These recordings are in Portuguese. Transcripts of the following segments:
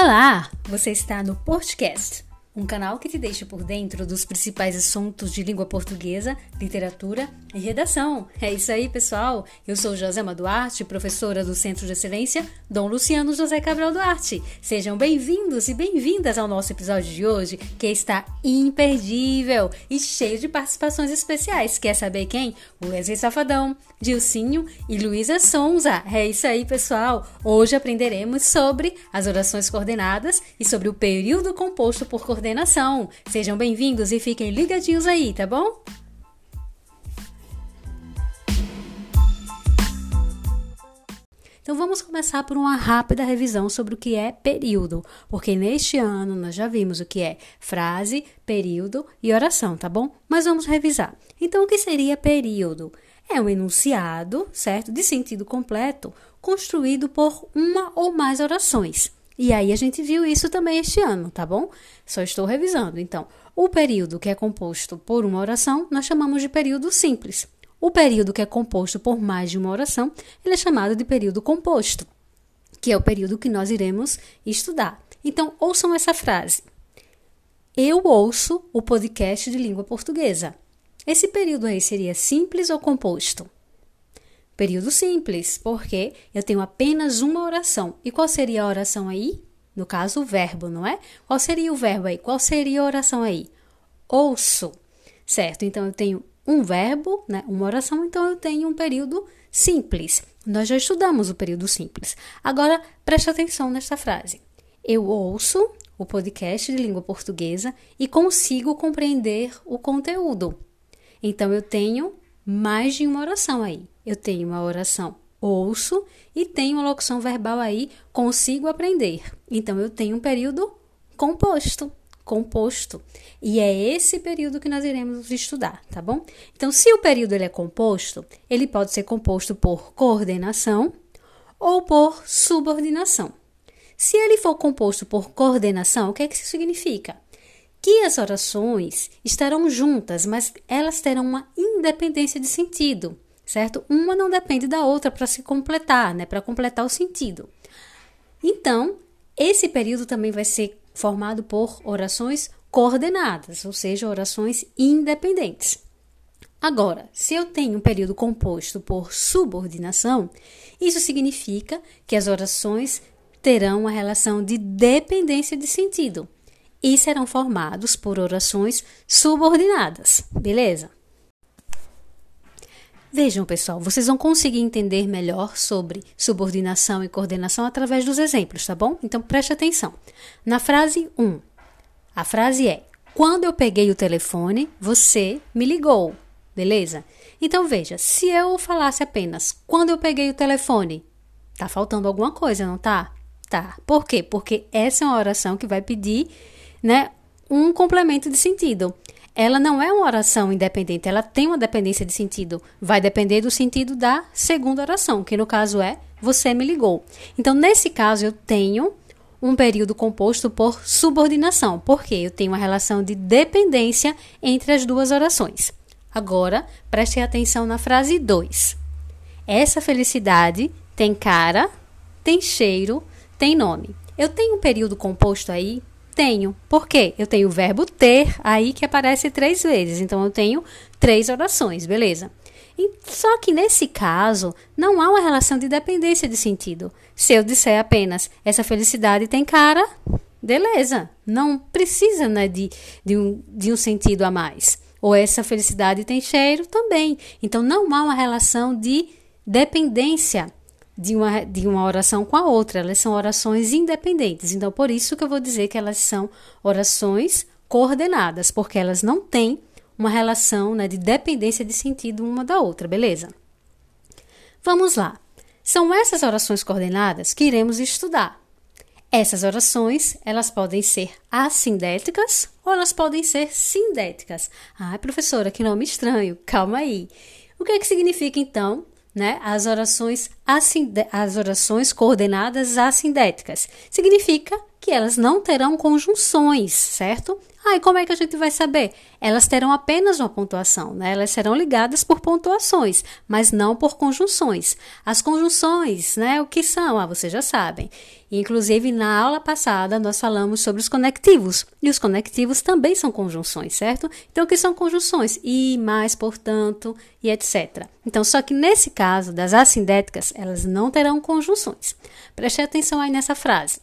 Olá, você está no podcast um canal que te deixa por dentro dos principais assuntos de língua portuguesa, literatura e redação. É isso aí, pessoal. Eu sou Josema Duarte, professora do Centro de Excelência Dom Luciano José Cabral Duarte. Sejam bem-vindos e bem-vindas ao nosso episódio de hoje, que está imperdível e cheio de participações especiais. Quer saber quem? Wesley Safadão, Dilcinho e Luísa Sonza. É isso aí, pessoal. Hoje aprenderemos sobre as orações coordenadas e sobre o período composto por coordenação coordenação. Sejam bem-vindos e fiquem ligadinhos aí, tá bom? Então vamos começar por uma rápida revisão sobre o que é período, porque neste ano nós já vimos o que é frase, período e oração, tá bom? Mas vamos revisar. Então o que seria período? É um enunciado, certo? De sentido completo, construído por uma ou mais orações. E aí a gente viu isso também este ano, tá bom? Só estou revisando. Então, o período que é composto por uma oração, nós chamamos de período simples. O período que é composto por mais de uma oração, ele é chamado de período composto, que é o período que nós iremos estudar. Então, ouçam essa frase. Eu ouço o podcast de língua portuguesa. Esse período aí seria simples ou composto? Período simples, porque eu tenho apenas uma oração. E qual seria a oração aí? No caso, o verbo, não é? Qual seria o verbo aí? Qual seria a oração aí? Ouço. Certo? Então eu tenho um verbo, né? Uma oração, então eu tenho um período simples. Nós já estudamos o período simples. Agora, preste atenção nesta frase. Eu ouço o podcast de língua portuguesa e consigo compreender o conteúdo. Então eu tenho mais de uma oração aí. Eu tenho uma oração ouço e tenho uma locução verbal aí consigo aprender. Então eu tenho um período composto, composto. E é esse período que nós iremos estudar, tá bom? Então, se o período ele é composto, ele pode ser composto por coordenação ou por subordinação. Se ele for composto por coordenação, o que é que isso significa? que as orações estarão juntas, mas elas terão uma independência de sentido, certo? Uma não depende da outra para se completar, né? Para completar o sentido. Então, esse período também vai ser formado por orações coordenadas, ou seja, orações independentes. Agora, se eu tenho um período composto por subordinação, isso significa que as orações terão uma relação de dependência de sentido e serão formados por orações subordinadas, beleza? Vejam, pessoal, vocês vão conseguir entender melhor sobre subordinação e coordenação através dos exemplos, tá bom? Então preste atenção. Na frase 1, a frase é: Quando eu peguei o telefone, você me ligou, beleza? Então veja, se eu falasse apenas quando eu peguei o telefone, tá faltando alguma coisa, não tá? Tá. Por quê? Porque essa é uma oração que vai pedir né, um complemento de sentido. Ela não é uma oração independente, ela tem uma dependência de sentido. Vai depender do sentido da segunda oração, que no caso é você me ligou. Então, nesse caso, eu tenho um período composto por subordinação, porque eu tenho uma relação de dependência entre as duas orações. Agora, preste atenção na frase 2. Essa felicidade tem cara, tem cheiro, tem nome. Eu tenho um período composto aí tenho. Por quê? Eu tenho o verbo ter aí que aparece três vezes. Então eu tenho três orações, beleza? Só que nesse caso, não há uma relação de dependência de sentido. Se eu disser apenas essa felicidade tem cara, beleza. Não precisa né, de, de, um, de um sentido a mais. Ou essa felicidade tem cheiro também. Então não há uma relação de dependência de uma, de uma oração com a outra, elas são orações independentes. Então, por isso que eu vou dizer que elas são orações coordenadas, porque elas não têm uma relação né, de dependência de sentido uma da outra, beleza? Vamos lá. São essas orações coordenadas que iremos estudar. Essas orações, elas podem ser assindéticas ou elas podem ser sindéticas. Ah, professora, que nome estranho. Calma aí. O que é que significa então né, as orações as orações coordenadas assindéticas. Significa que elas não terão conjunções, certo? Ah, e como é que a gente vai saber? Elas terão apenas uma pontuação, né? Elas serão ligadas por pontuações, mas não por conjunções. As conjunções, né? O que são? Ah, vocês já sabem. Inclusive, na aula passada, nós falamos sobre os conectivos. E os conectivos também são conjunções, certo? Então, o que são conjunções? E, mais, portanto, e etc. Então, só que nesse caso das assindéticas, elas não terão conjunções. Preste atenção aí nessa frase.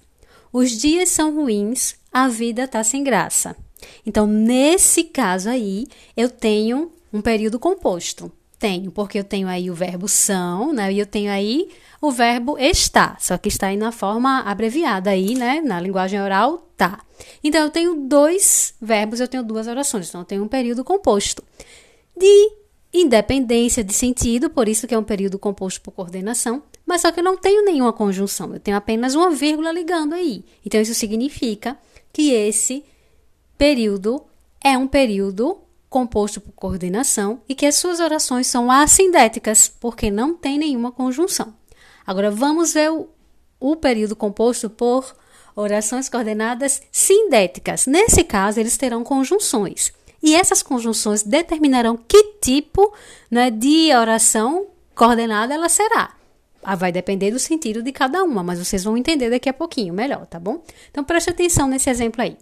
Os dias são ruins, a vida está sem graça. Então, nesse caso aí, eu tenho um período composto. Tenho, porque eu tenho aí o verbo são, né? E eu tenho aí o verbo está, só que está aí na forma abreviada aí, né? Na linguagem oral, tá. Então, eu tenho dois verbos, eu tenho duas orações. Então, eu tenho um período composto de independência de sentido, por isso que é um período composto por coordenação, mas só que eu não tenho nenhuma conjunção, eu tenho apenas uma vírgula ligando aí. Então, isso significa que esse período é um período composto por coordenação e que as suas orações são assindéticas, porque não tem nenhuma conjunção. Agora vamos ver o, o período composto por orações coordenadas sindéticas. Nesse caso, eles terão conjunções. E essas conjunções determinarão que tipo né, de oração coordenada ela será. Ah, vai depender do sentido de cada uma, mas vocês vão entender daqui a pouquinho melhor, tá bom? Então preste atenção nesse exemplo aí.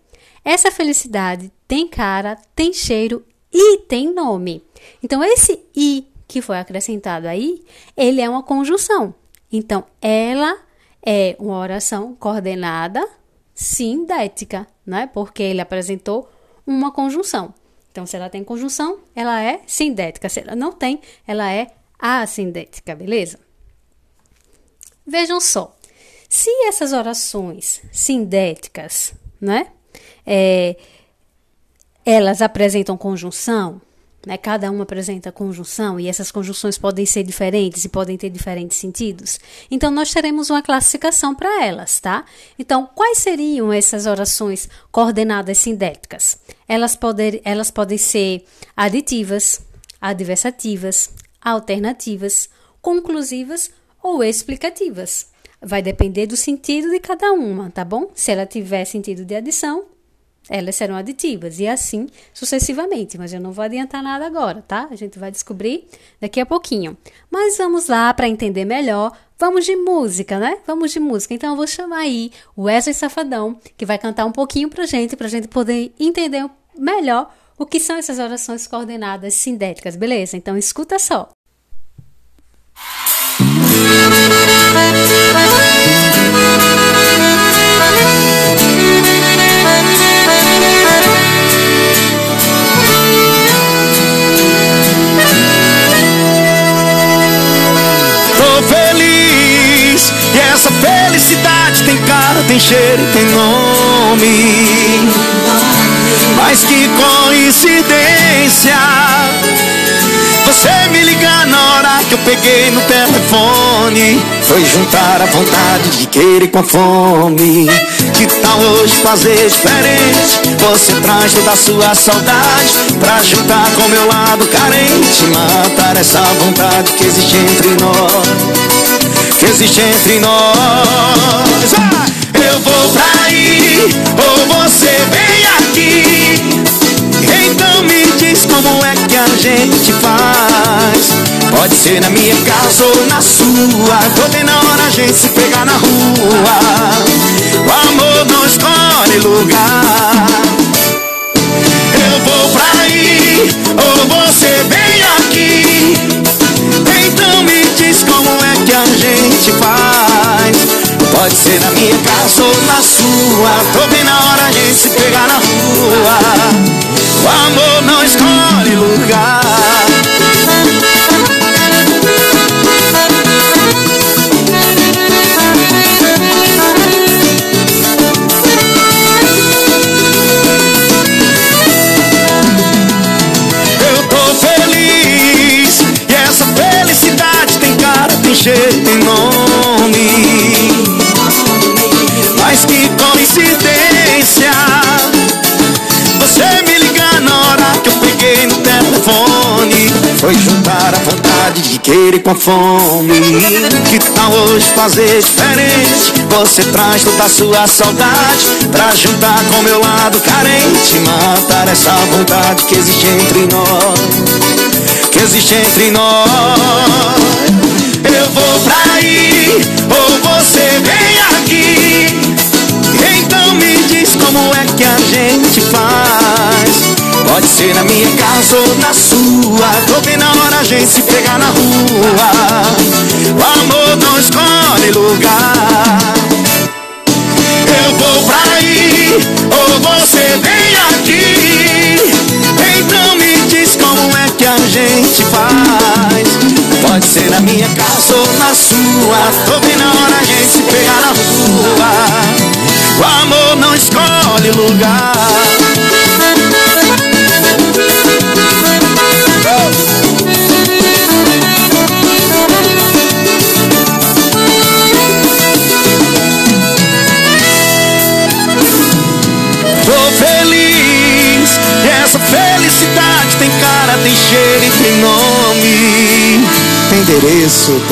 Essa felicidade tem cara, tem cheiro e tem nome. Então esse i que foi acrescentado aí, ele é uma conjunção. Então ela é uma oração coordenada sindética, né? Porque ele apresentou uma conjunção. Então, se ela tem conjunção, ela é sindética. Se ela não tem, ela é assindética, beleza? Vejam só, se essas orações sindéticas, né, é, elas apresentam conjunção, né, cada uma apresenta conjunção e essas conjunções podem ser diferentes e podem ter diferentes sentidos. Então, nós teremos uma classificação para elas, tá? Então, quais seriam essas orações coordenadas sindéticas? Elas, poder, elas podem ser aditivas, adversativas, alternativas, conclusivas ou explicativas. Vai depender do sentido de cada uma, tá bom? Se ela tiver sentido de adição, elas serão aditivas e assim sucessivamente, mas eu não vou adiantar nada agora, tá? A gente vai descobrir daqui a pouquinho. Mas vamos lá para entender melhor. Vamos de música, né? Vamos de música. Então eu vou chamar aí o Wesley Safadão, que vai cantar um pouquinho pra gente, pra gente poder entender melhor o que são essas orações coordenadas sindéticas, beleza? Então escuta só. Tem cheiro e tem nome. Mas que coincidência. Você me ligar na hora que eu peguei no telefone. Foi juntar a vontade de querer com a fome. Que tal hoje fazer diferente? Você traz toda a sua saudade Pra juntar com meu lado carente. Matar essa vontade que existe entre nós que existe entre nós. Eu vou pra aí, ou você vem aqui. Então me diz como é que a gente faz. Pode ser na minha casa ou na sua. Tô vendo a hora a gente se pegar na rua. O amor não escolhe lugar. Eu vou pra aí, ou você vem aqui. Então me diz como Pode ser na minha casa ou na sua. Tô bem na hora gente se pegar na rua. O amor não escolhe lugar telefone Foi juntar a vontade de querer com a fome. Que tal hoje fazer diferente? Você traz toda a sua saudade Pra juntar com meu lado carente. Matar essa vontade que existe entre nós. Que existe entre nós. Eu vou pra aí Ou você vem aqui. Então me diz como é que a gente faz Pode ser na minha casa ou na sua. Tô bem na hora a gente se pegar na rua. O amor não escolhe lugar. Eu vou pra aí ou você vem aqui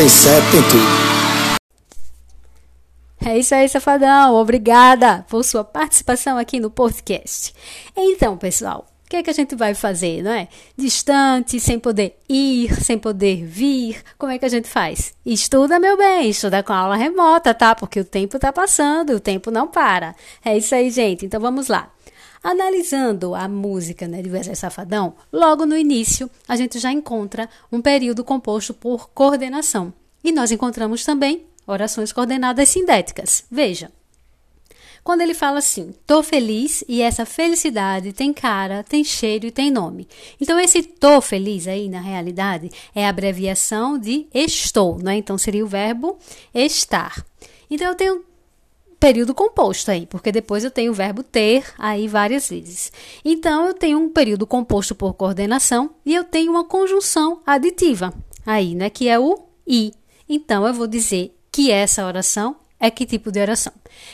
77 tem tudo. É isso aí, safadão. Obrigada por sua participação aqui no podcast. Então, pessoal, o que é que a gente vai fazer, não é? Distante, sem poder ir, sem poder vir. Como é que a gente faz? Estuda, meu bem, estuda com aula remota, tá? Porque o tempo tá passando, o tempo não para. É isso aí, gente. Então vamos lá. Analisando a música né, de Wesley Safadão, logo no início a gente já encontra um período composto por coordenação. E nós encontramos também orações coordenadas sindéticas. Veja. Quando ele fala assim, tô feliz e essa felicidade tem cara, tem cheiro e tem nome. Então, esse tô feliz aí, na realidade, é a abreviação de estou, né? Então, seria o verbo estar. Então, eu tenho período composto aí, porque depois eu tenho o verbo ter aí várias vezes. Então, eu tenho um período composto por coordenação e eu tenho uma conjunção aditiva aí, né, que é o i. Então, eu vou dizer que essa oração é que tipo de oração?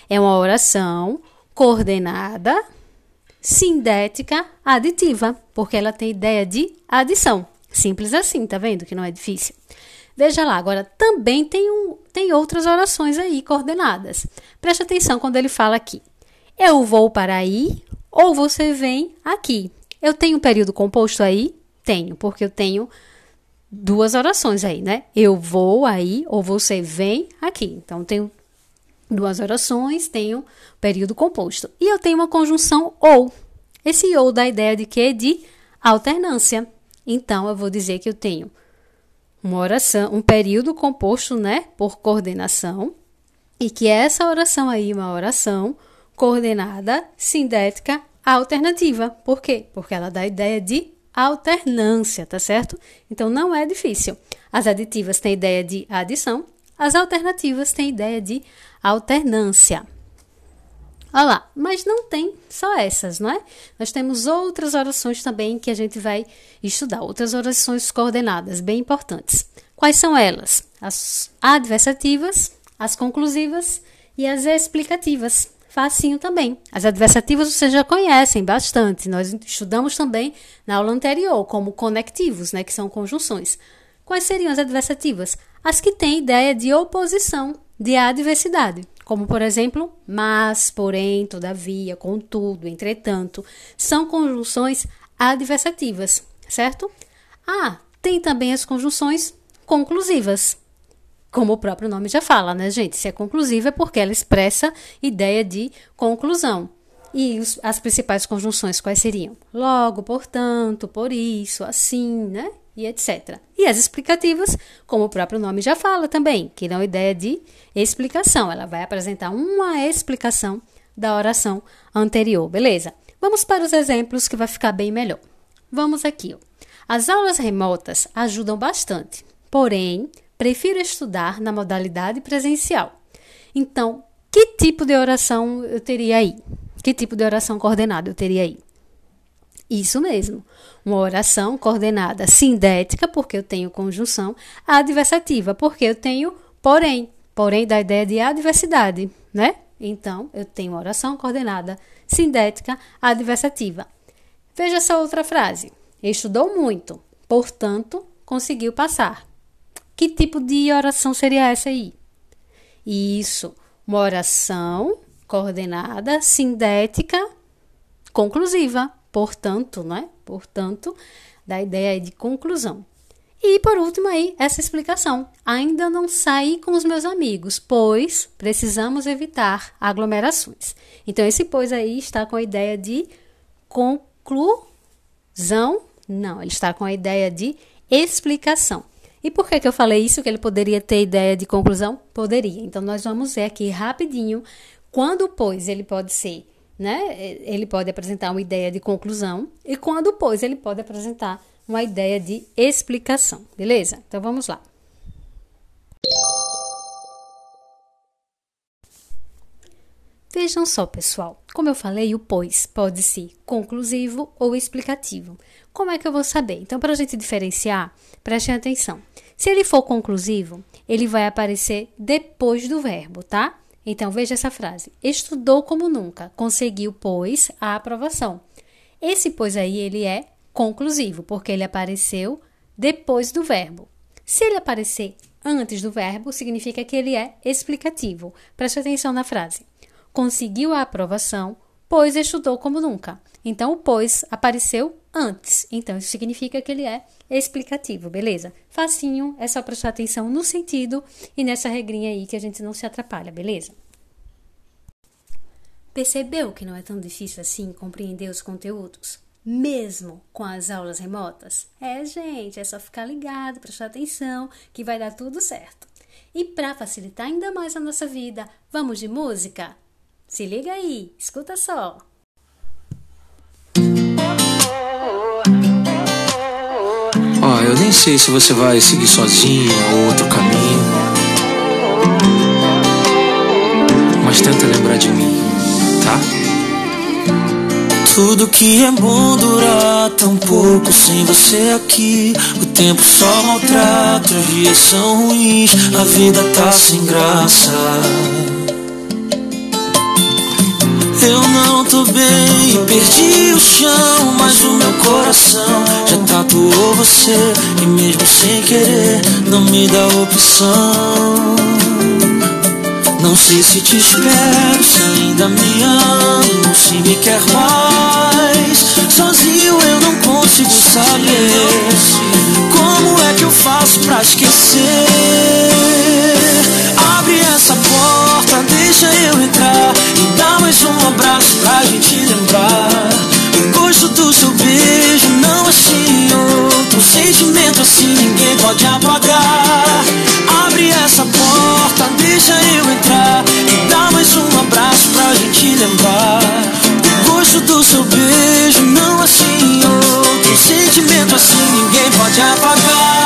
É uma oração coordenada, sindética, aditiva, porque ela tem ideia de adição. Simples assim, tá vendo que não é difícil? Veja lá, agora também tem, um, tem outras orações aí coordenadas. Preste atenção quando ele fala aqui. Eu vou para aí ou você vem aqui. Eu tenho período composto aí? Tenho, porque eu tenho duas orações aí, né? Eu vou aí ou você vem aqui. Então, tenho duas orações, tenho período composto. E eu tenho uma conjunção ou. Esse ou dá a ideia de quê? De alternância. Então, eu vou dizer que eu tenho uma oração, um período composto, né, por coordenação, e que essa oração aí é uma oração coordenada, sindética, alternativa. Por quê? Porque ela dá a ideia de alternância, tá certo? Então não é difícil. As aditivas têm ideia de adição, as alternativas têm ideia de alternância. Olha lá, mas não tem só essas, não é? Nós temos outras orações também que a gente vai estudar, outras orações coordenadas, bem importantes. Quais são elas? As adversativas, as conclusivas e as explicativas. Facinho também. As adversativas vocês já conhecem bastante. Nós estudamos também na aula anterior, como conectivos, né, que são conjunções. Quais seriam as adversativas? As que têm ideia de oposição, de adversidade como por exemplo, mas, porém, todavia, contudo, entretanto, são conjunções adversativas, certo? Ah, tem também as conjunções conclusivas. Como o próprio nome já fala, né, gente? Se é conclusiva é porque ela expressa ideia de conclusão. E os, as principais conjunções quais seriam? Logo, portanto, por isso, assim, né? E etc. E as explicativas, como o próprio nome já fala também, que dão ideia de explicação. Ela vai apresentar uma explicação da oração anterior, beleza? Vamos para os exemplos que vai ficar bem melhor. Vamos aqui. Ó. As aulas remotas ajudam bastante, porém, prefiro estudar na modalidade presencial. Então, que tipo de oração eu teria aí? Que tipo de oração coordenada eu teria aí? Isso mesmo. Uma oração coordenada sindética, porque eu tenho conjunção, adversativa, porque eu tenho porém. Porém, da ideia de adversidade, né? Então, eu tenho uma oração coordenada sindética adversativa. Veja essa outra frase. Estudou muito, portanto, conseguiu passar. Que tipo de oração seria essa aí? Isso, uma oração coordenada, sintética, conclusiva. Portanto, né? Portanto, da ideia de conclusão. E por último aí, essa explicação. Ainda não saí com os meus amigos, pois precisamos evitar aglomerações. Então esse pois aí está com a ideia de conclusão? Não, ele está com a ideia de explicação. E por que, que eu falei isso? Que ele poderia ter ideia de conclusão? Poderia. Então, nós vamos ver aqui rapidinho quando, pois, ele pode ser, né? Ele pode apresentar uma ideia de conclusão e quando, pois, ele pode apresentar uma ideia de explicação, beleza? Então, vamos lá. Vejam só, pessoal. Como eu falei, o pois pode ser conclusivo ou explicativo. Como é que eu vou saber? Então, para a gente diferenciar, prestem atenção. Se ele for conclusivo, ele vai aparecer depois do verbo, tá? Então, veja essa frase. Estudou como nunca, conseguiu, pois, a aprovação. Esse pois aí, ele é conclusivo, porque ele apareceu depois do verbo. Se ele aparecer antes do verbo, significa que ele é explicativo. Preste atenção na frase. Conseguiu a aprovação, pois estudou como nunca. Então, o pois apareceu antes. Então, isso significa que ele é explicativo, beleza? Facinho, é só prestar atenção no sentido e nessa regrinha aí que a gente não se atrapalha, beleza? Percebeu que não é tão difícil assim compreender os conteúdos? Mesmo com as aulas remotas? É, gente, é só ficar ligado, prestar atenção, que vai dar tudo certo. E para facilitar ainda mais a nossa vida, vamos de música? Se liga aí, escuta só. Nem sei se você vai seguir sozinha ou outro caminho. Mas tenta lembrar de mim, tá? Tudo que é bom dura tão pouco sem você aqui. O tempo só maltrata, os dias são ruins, a vida tá sem graça. Eu não tô bem, perdi o chão, mas o meu coração já tatuou você e mesmo sem querer não me dá opção. Não sei se te espero, se ainda me amo, se me quer mais. Sozinho eu não consigo saber como é que eu faço pra esquecer. Abre essa porta, deixa eu entrar mais um abraço pra gente lembrar. O gosto do seu beijo não achei outro sentimento assim ninguém pode apagar. Abre essa porta, deixa eu entrar e dá mais um abraço pra gente lembrar. O gosto do seu beijo não achei outro sentimento assim ninguém pode apagar.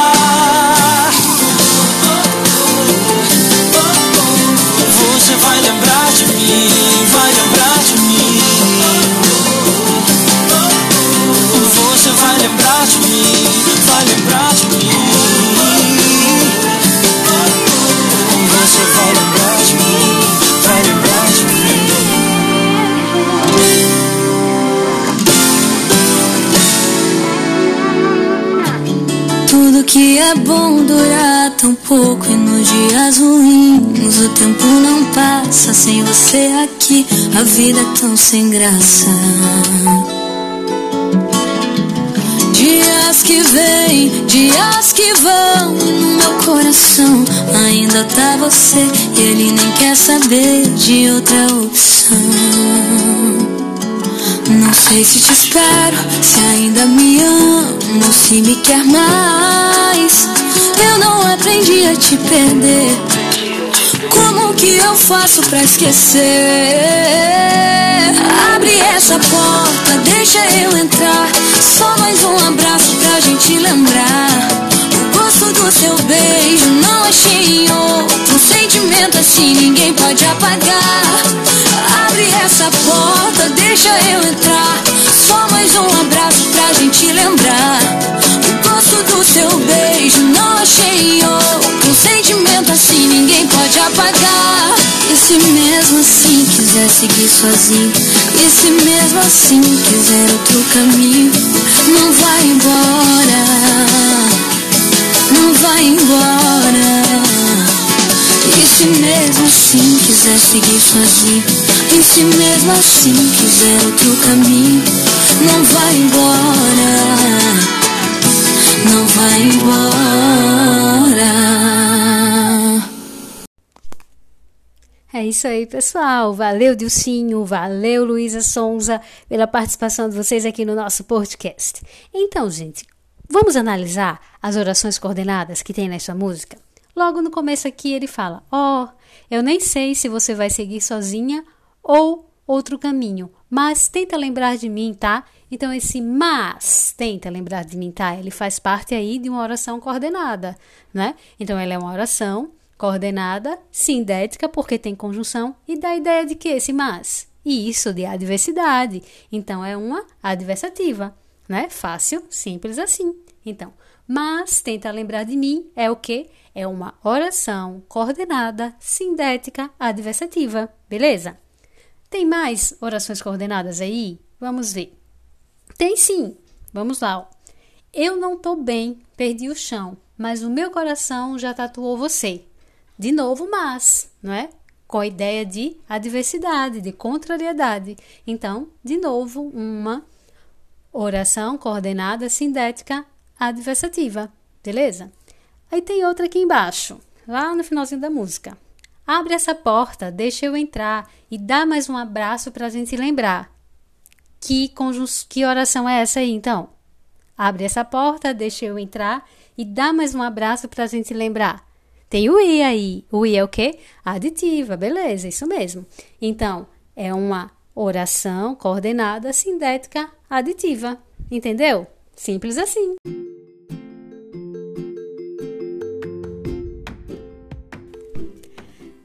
Que é bom dura tão pouco e nos dias ruins o tempo não passa sem você aqui. A vida é tão sem graça. Dias que vêm, dias que vão no meu coração ainda tá você e ele nem quer saber de outra opção. Não sei se te espero, se ainda me amo, se me quer mais. Eu não aprendi a te perder. Como que eu faço pra esquecer? Abre essa porta, deixa eu entrar. Só mais um abraço pra gente lembrar. Gosto do seu beijo não achei em outro sentimento assim ninguém pode apagar. Abre essa porta, deixa eu entrar. Só mais um abraço pra gente lembrar. O gosto do seu beijo não achei em outro sentimento assim ninguém pode apagar. E se mesmo assim quiser seguir sozinho, e se mesmo assim quiser outro caminho, não vai embora, não vai embora. E se mesmo assim quiser seguir sozinho, e se mesmo assim quiser outro caminho, não vai embora, não vai embora. É isso aí, pessoal. Valeu, Dilcinho. Valeu, Luísa Sonza, pela participação de vocês aqui no nosso podcast. Então, gente, vamos analisar as orações coordenadas que tem nessa música? Logo no começo aqui ele fala: Ó, oh, eu nem sei se você vai seguir sozinha ou outro caminho, mas tenta lembrar de mim, tá? Então esse mas, tenta lembrar de mim, tá? Ele faz parte aí de uma oração coordenada, né? Então ela é uma oração coordenada, sindética, porque tem conjunção e dá a ideia de que esse mas? E isso de adversidade. Então é uma adversativa, né? Fácil, simples assim. Então, mas tenta lembrar de mim é o que? É uma oração coordenada, sindética, adversativa, beleza? Tem mais orações coordenadas aí? Vamos ver. Tem sim. Vamos lá. Eu não tô bem, perdi o chão, mas o meu coração já tatuou você. De novo, mas, não é? Com a ideia de adversidade, de contrariedade. Então, de novo, uma oração coordenada, sindética, adversativa, beleza? Aí tem outra aqui embaixo, lá no finalzinho da música. Abre essa porta, deixa eu entrar e dá mais um abraço para a gente lembrar. Que, que oração é essa aí, então? Abre essa porta, deixa eu entrar e dá mais um abraço para a gente lembrar. Tem o i aí. O i é o quê? Aditiva, beleza, isso mesmo. Então, é uma oração coordenada sindética aditiva. Entendeu? Simples assim.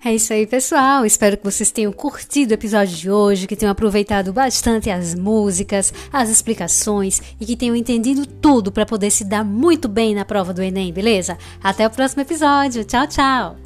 É isso aí, pessoal. Espero que vocês tenham curtido o episódio de hoje, que tenham aproveitado bastante as músicas, as explicações e que tenham entendido tudo para poder se dar muito bem na prova do Enem, beleza? Até o próximo episódio. Tchau, tchau!